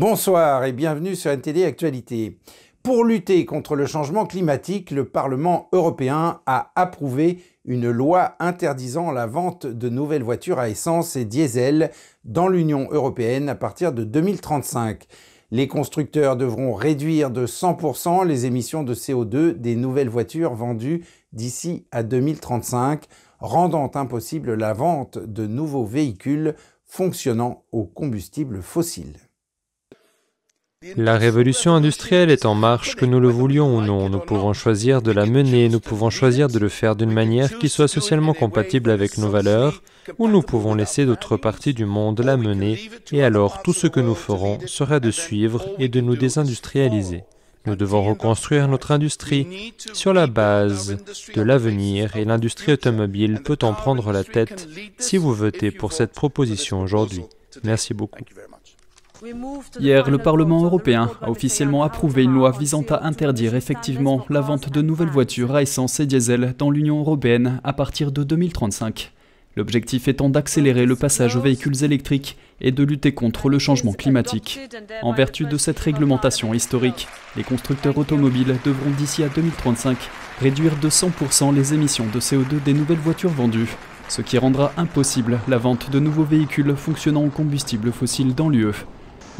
Bonsoir et bienvenue sur NTD Actualité. Pour lutter contre le changement climatique, le Parlement européen a approuvé une loi interdisant la vente de nouvelles voitures à essence et diesel dans l'Union européenne à partir de 2035. Les constructeurs devront réduire de 100% les émissions de CO2 des nouvelles voitures vendues d'ici à 2035, rendant impossible la vente de nouveaux véhicules fonctionnant au combustible fossile. La révolution industrielle est en marche, que nous le voulions ou non. Nous pouvons choisir de la mener, nous pouvons choisir de le faire d'une manière qui soit socialement compatible avec nos valeurs, ou nous pouvons laisser d'autres parties du monde la mener, et alors tout ce que nous ferons sera de suivre et de nous désindustrialiser. Nous devons reconstruire notre industrie sur la base de l'avenir et l'industrie automobile peut en prendre la tête si vous votez pour cette proposition aujourd'hui. Merci beaucoup. Hier, le Parlement européen a officiellement approuvé une loi visant à interdire effectivement la vente de nouvelles voitures à essence et diesel dans l'Union européenne à partir de 2035. L'objectif étant d'accélérer le passage aux véhicules électriques et de lutter contre le changement climatique. En vertu de cette réglementation historique, les constructeurs automobiles devront d'ici à 2035 réduire de 100% les émissions de CO2 des nouvelles voitures vendues, ce qui rendra impossible la vente de nouveaux véhicules fonctionnant au combustible fossile dans l'UE.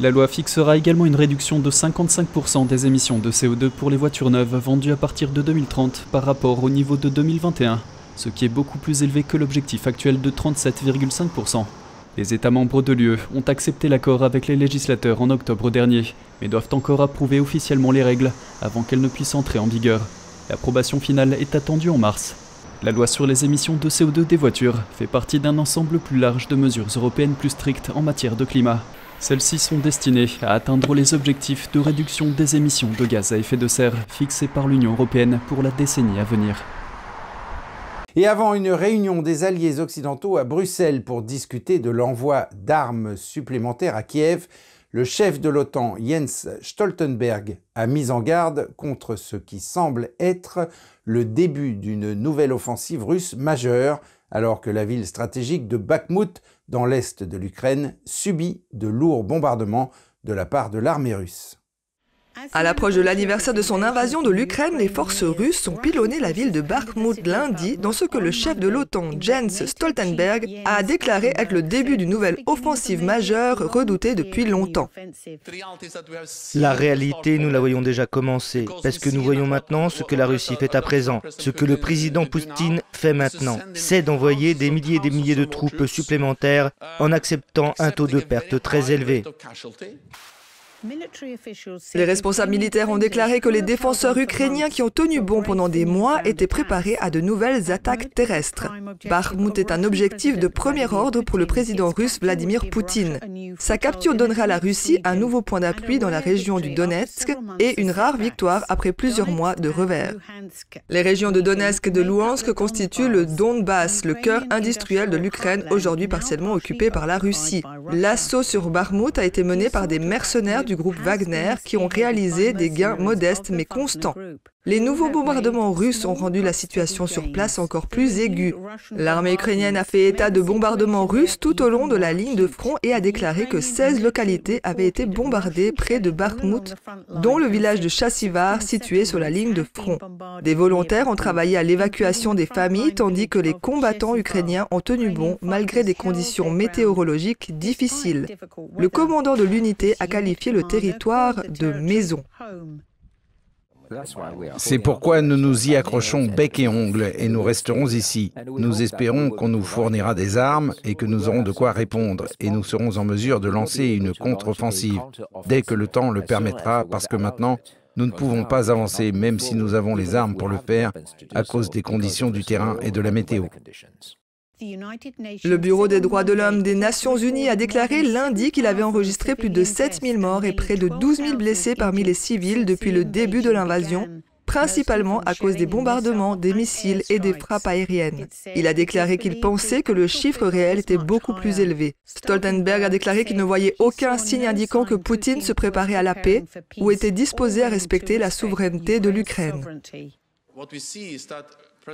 La loi fixera également une réduction de 55% des émissions de CO2 pour les voitures neuves vendues à partir de 2030 par rapport au niveau de 2021, ce qui est beaucoup plus élevé que l'objectif actuel de 37,5%. Les États membres de l'UE ont accepté l'accord avec les législateurs en octobre dernier, mais doivent encore approuver officiellement les règles avant qu'elles ne puissent entrer en vigueur. L'approbation finale est attendue en mars. La loi sur les émissions de CO2 des voitures fait partie d'un ensemble plus large de mesures européennes plus strictes en matière de climat. Celles-ci sont destinées à atteindre les objectifs de réduction des émissions de gaz à effet de serre fixés par l'Union européenne pour la décennie à venir. Et avant une réunion des alliés occidentaux à Bruxelles pour discuter de l'envoi d'armes supplémentaires à Kiev, le chef de l'OTAN Jens Stoltenberg a mis en garde contre ce qui semble être le début d'une nouvelle offensive russe majeure alors que la ville stratégique de Bakhmut dans l'est de l'Ukraine, subit de lourds bombardements de la part de l'armée russe. À l'approche de l'anniversaire de son invasion de l'Ukraine, les forces russes ont pilonné la ville de Bakhmut lundi dans ce que le chef de l'OTAN, Jens Stoltenberg, a déclaré être le début d'une nouvelle offensive majeure redoutée depuis longtemps. La réalité, nous la voyons déjà commencer, parce que nous voyons maintenant ce que la Russie fait à présent, ce que le président Poutine fait maintenant, c'est d'envoyer des milliers et des milliers de troupes supplémentaires en acceptant un taux de perte très élevé. Les responsables militaires ont déclaré que les défenseurs ukrainiens qui ont tenu bon pendant des mois étaient préparés à de nouvelles attaques terrestres. Bakhmut est un objectif de premier ordre pour le président russe Vladimir Poutine. Sa capture donnera à la Russie un nouveau point d'appui dans la région du Donetsk et une rare victoire après plusieurs mois de revers. Les régions de Donetsk et de Luhansk constituent le Donbass, le cœur industriel de l'Ukraine, aujourd'hui partiellement occupé par la Russie. L'assaut sur Bakhmut a été mené par des mercenaires du groupe Wagner qui ont réalisé des gains modestes mais constants. Les nouveaux bombardements russes ont rendu la situation sur place encore plus aiguë. L'armée ukrainienne a fait état de bombardements russes tout au long de la ligne de front et a déclaré que 16 localités avaient été bombardées près de Bakhmut, dont le village de Chassivar situé sur la ligne de front. Des volontaires ont travaillé à l'évacuation des familles tandis que les combattants ukrainiens ont tenu bon malgré des conditions météorologiques difficiles. Le commandant de l'unité a qualifié le territoire de maison. C'est pourquoi nous nous y accrochons bec et ongle et nous resterons ici. Nous espérons qu'on nous fournira des armes et que nous aurons de quoi répondre. Et nous serons en mesure de lancer une contre-offensive dès que le temps le permettra parce que maintenant, nous ne pouvons pas avancer même si nous avons les armes pour le faire à cause des conditions du terrain et de la météo. Le Bureau des droits de l'homme des Nations Unies a déclaré lundi qu'il avait enregistré plus de 7000 morts et près de 12 000 blessés parmi les civils depuis le début de l'invasion, principalement à cause des bombardements, des missiles et des frappes aériennes. Il a déclaré qu'il pensait que le chiffre réel était beaucoup plus élevé. Stoltenberg a déclaré qu'il ne voyait aucun signe indiquant que Poutine se préparait à la paix ou était disposé à respecter la souveraineté de l'Ukraine.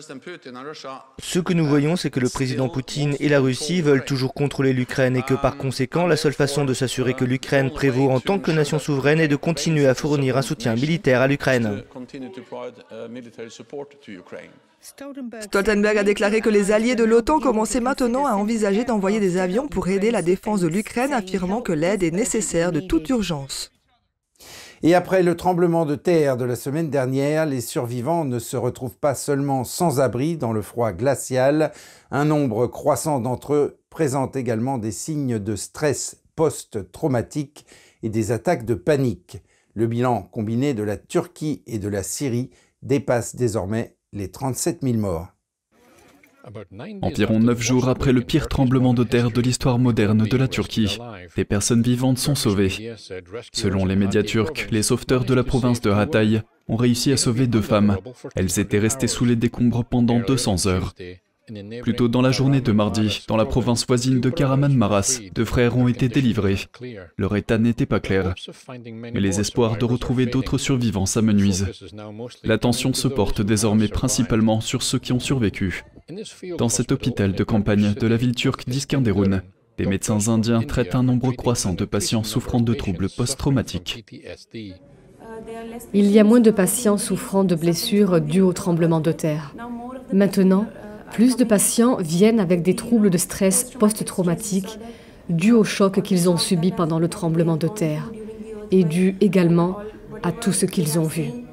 Ce que nous voyons, c'est que le président Poutine et la Russie veulent toujours contrôler l'Ukraine et que par conséquent, la seule façon de s'assurer que l'Ukraine prévaut en tant que nation souveraine est de continuer à fournir un soutien militaire à l'Ukraine. Stoltenberg a déclaré que les alliés de l'OTAN commençaient maintenant à envisager d'envoyer des avions pour aider la défense de l'Ukraine, affirmant que l'aide est nécessaire de toute urgence. Et après le tremblement de terre de la semaine dernière, les survivants ne se retrouvent pas seulement sans abri dans le froid glacial, un nombre croissant d'entre eux présente également des signes de stress post-traumatique et des attaques de panique. Le bilan combiné de la Turquie et de la Syrie dépasse désormais les 37 000 morts. Environ neuf jours après le pire tremblement de terre de l'histoire moderne de la Turquie, des personnes vivantes sont sauvées. Selon les médias turcs, les sauveteurs de la province de Hatay ont réussi à sauver deux femmes. Elles étaient restées sous les décombres pendant 200 heures. Plus tôt dans la journée de mardi, dans la province voisine de Karaman-Maras, deux frères ont été délivrés. Leur état n'était pas clair, mais les espoirs de retrouver d'autres survivants s'amenuisent. L'attention se porte désormais principalement sur ceux qui ont survécu. Dans cet hôpital de campagne de la ville turque d'Iskenderun, les médecins indiens traitent un nombre croissant de patients souffrant de troubles post-traumatiques. Il y a moins de patients souffrant de blessures dues au tremblement de terre. Maintenant, plus de patients viennent avec des troubles de stress post-traumatique dus au choc qu'ils ont subi pendant le tremblement de terre et dus également à tout ce qu'ils ont vu.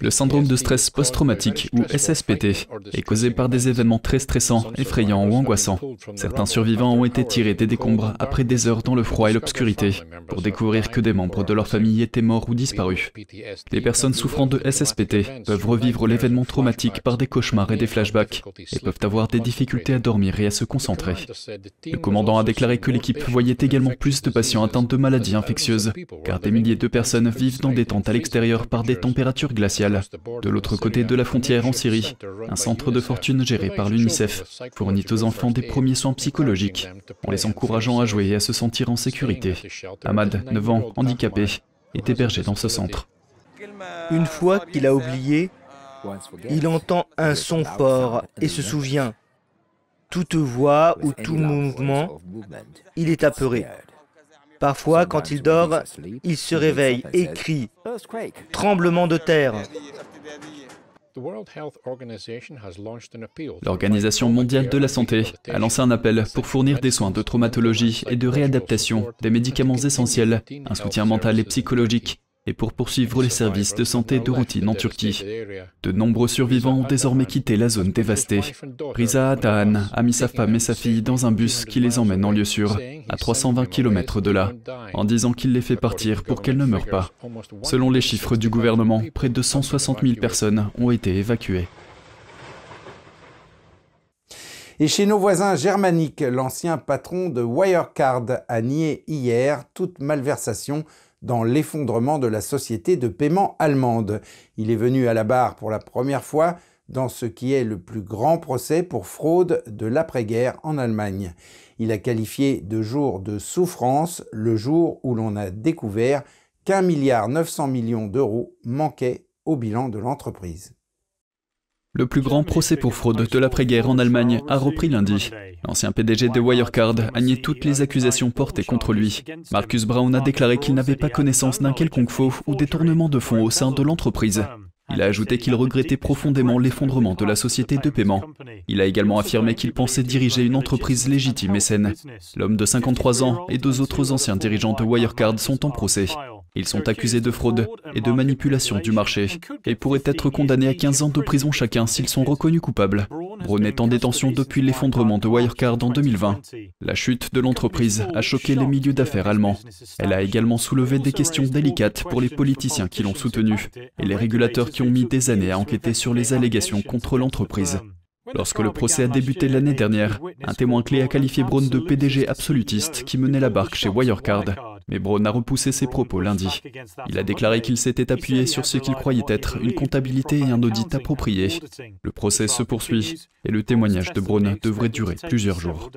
Le syndrome de stress post-traumatique, ou SSPT, est causé par des événements très stressants, effrayants ou angoissants. Certains survivants ont été tirés des décombres après des heures dans le froid et l'obscurité, pour découvrir que des membres de leur famille étaient morts ou disparus. Les personnes souffrant de SSPT peuvent revivre l'événement traumatique par des cauchemars et des flashbacks, et peuvent avoir des difficultés à dormir et à se concentrer. Le commandant a déclaré que l'équipe voyait également plus de patients atteints de maladies infectieuses, car des milliers de personnes vivent dans des tentes à l'extérieur par des températures glaciales de l'autre côté de la frontière en Syrie, un centre de fortune géré par l'UNICEF fournit aux enfants des premiers soins psychologiques, en les encourageant à jouer et à se sentir en sécurité. Ahmad, 9 ans, handicapé, est hébergé dans ce centre. Une fois qu'il a oublié, il entend un son fort et se souvient. Toute voix ou tout mouvement, il est apeuré. Parfois, quand il dort, il se réveille et crie « Tremblement de terre !» L'Organisation mondiale de la santé a lancé un appel pour fournir des soins de traumatologie et de réadaptation, des médicaments essentiels, un soutien mental et psychologique et pour poursuivre les services de santé de routine en Turquie. De nombreux survivants ont désormais quitté la zone dévastée. Riza Atahan a mis sa femme et sa fille dans un bus qui les emmène en lieu sûr, à 320 km de là, en disant qu'il les fait partir pour qu'elles ne meurent pas. Selon les chiffres du gouvernement, près de 160 000 personnes ont été évacuées. Et chez nos voisins germaniques, l'ancien patron de Wirecard a nié hier toute malversation dans l'effondrement de la société de paiement allemande. Il est venu à la barre pour la première fois dans ce qui est le plus grand procès pour fraude de l'après-guerre en Allemagne. Il a qualifié de jour de souffrance le jour où l'on a découvert qu'un milliard 900 millions d'euros manquaient au bilan de l'entreprise. Le plus grand procès pour fraude de l'après-guerre en Allemagne a repris lundi. L'ancien PDG de Wirecard a nié toutes les accusations portées contre lui. Marcus Brown a déclaré qu'il n'avait pas connaissance d'un quelconque faux ou détournement de fonds au sein de l'entreprise. Il a ajouté qu'il regrettait profondément l'effondrement de la société de paiement. Il a également affirmé qu'il pensait diriger une entreprise légitime et saine. L'homme de 53 ans et deux autres anciens dirigeants de Wirecard sont en procès. Ils sont accusés de fraude et de manipulation du marché et pourraient être condamnés à 15 ans de prison chacun s'ils sont reconnus coupables. Brown est en détention depuis l'effondrement de Wirecard en 2020. La chute de l'entreprise a choqué les milieux d'affaires allemands. Elle a également soulevé des questions délicates pour les politiciens qui l'ont soutenu et les régulateurs qui ont mis des années à enquêter sur les allégations contre l'entreprise. Lorsque le procès a débuté l'année dernière, un témoin clé a qualifié Brown de PDG absolutiste qui menait la barque chez Wirecard. Mais Brown a repoussé ses propos lundi. Il a déclaré qu'il s'était appuyé sur ce qu'il croyait être une comptabilité et un audit approprié. Le procès se poursuit et le témoignage de Brown devrait durer plusieurs jours.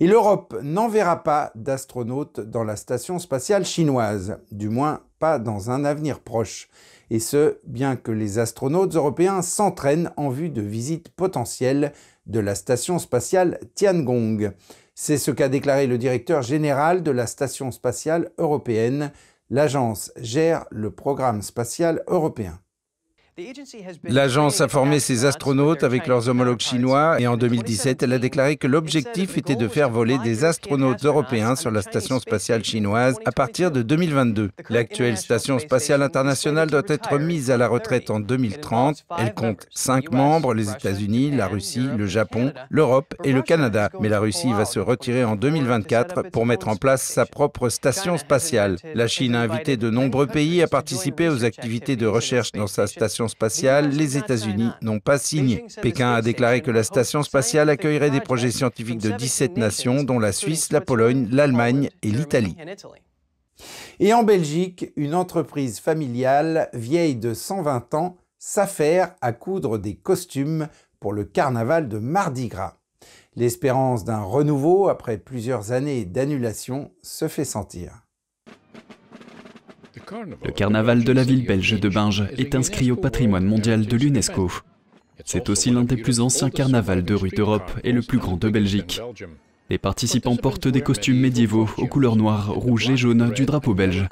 Et l'Europe n'enverra pas d'astronautes dans la station spatiale chinoise, du moins pas dans un avenir proche. et ce, bien que les astronautes européens s'entraînent en vue de visites potentielles de la station spatiale Tiangong. C'est ce qu'a déclaré le directeur général de la station spatiale européenne. L'agence gère le programme spatial européen. L'agence a formé ses astronautes avec leurs homologues chinois et en 2017, elle a déclaré que l'objectif était de faire voler des astronautes européens sur la station spatiale chinoise à partir de 2022. L'actuelle station spatiale internationale doit être mise à la retraite en 2030. Elle compte cinq membres, les États-Unis, la Russie, le Japon, l'Europe et le Canada. Mais la Russie va se retirer en 2024 pour mettre en place sa propre station spatiale. La Chine a invité de nombreux pays à participer aux activités de recherche dans sa station spatiale, les États-Unis n'ont pas signé. Pékin a déclaré que la station spatiale accueillerait des projets scientifiques de 17 nations, dont la Suisse, la Pologne, l'Allemagne et l'Italie. Et en Belgique, une entreprise familiale vieille de 120 ans s'affaire à coudre des costumes pour le carnaval de Mardi Gras. L'espérance d'un renouveau après plusieurs années d'annulation se fait sentir. Le carnaval de la ville belge de Binge est inscrit au patrimoine mondial de l'UNESCO. C'est aussi l'un des plus anciens carnavals de rue d'Europe et le plus grand de Belgique. Les participants portent des costumes médiévaux aux couleurs noires, rouges et jaunes du drapeau belge.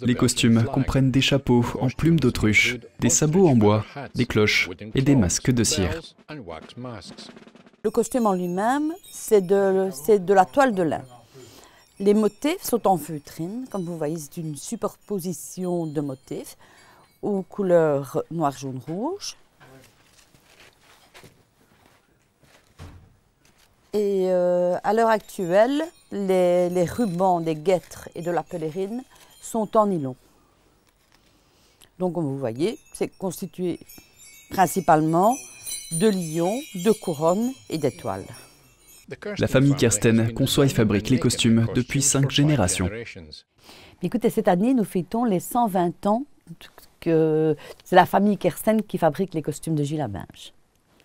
Les costumes comprennent des chapeaux en plumes d'autruche, des sabots en bois, des cloches et des masques de cire. Le costume en lui-même, c'est de, de la toile de lin. Les motifs sont en feutrine. Comme vous voyez, c'est une superposition de motifs aux couleurs noir, jaune, rouge. Et euh, à l'heure actuelle, les, rubans des guêtres et de la pèlerine sont en nylon. Donc, comme vous voyez, c'est constitué principalement de lions, de couronnes et d'étoiles. La famille Kersten conçoit et fabrique les costumes depuis cinq générations. Écoutez, cette année, nous fêtons les 120 ans que c'est la famille Kersten qui fabrique les costumes de Gilles Abinge.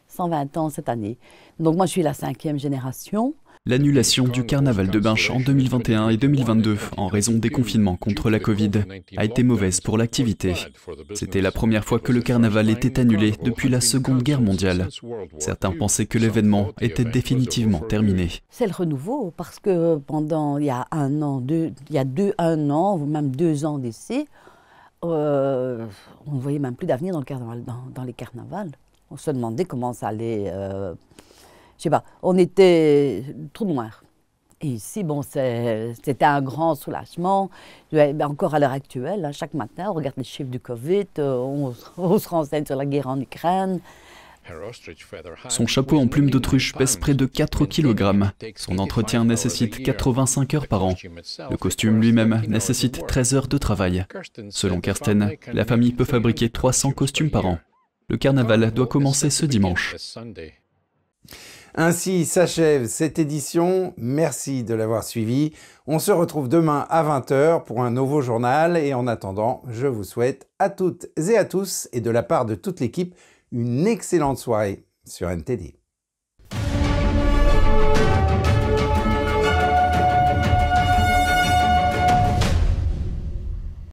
120 ans cette année. Donc moi, je suis la cinquième génération. L'annulation du carnaval de Binche en 2021 et 2022 en raison des confinements contre la Covid a été mauvaise pour l'activité. C'était la première fois que le carnaval était annulé depuis la Seconde Guerre mondiale. Certains pensaient que l'événement était définitivement terminé. C'est le renouveau parce que pendant il y a un an, deux, il y a deux, un an, ou même deux ans d'ici, euh, on ne voyait même plus d'avenir dans, le carnaval, les carnavals. On se demandait comment ça allait. Euh, je sais pas, on était tout noir. Et ici, bon, c'était un grand soulagement. Ben, encore à l'heure actuelle, hein, chaque matin, on regarde les chiffres du Covid, euh, on, se renseigne sur la guerre en Ukraine. Son chapeau en plume d'autruche pèse près de 4 kg. Son entretien nécessite 85 heures par an. Le costume lui-même nécessite 13 heures de travail. Selon Kirsten, la famille peut fabriquer 300 costumes par an. Le carnaval doit commencer ce dimanche. Ainsi s'achève cette édition. Merci de l'avoir suivi. On se retrouve demain à 20h pour un nouveau journal et en attendant, je vous souhaite à toutes et à tous et de la part de toute l'équipe une excellente soirée sur NTD.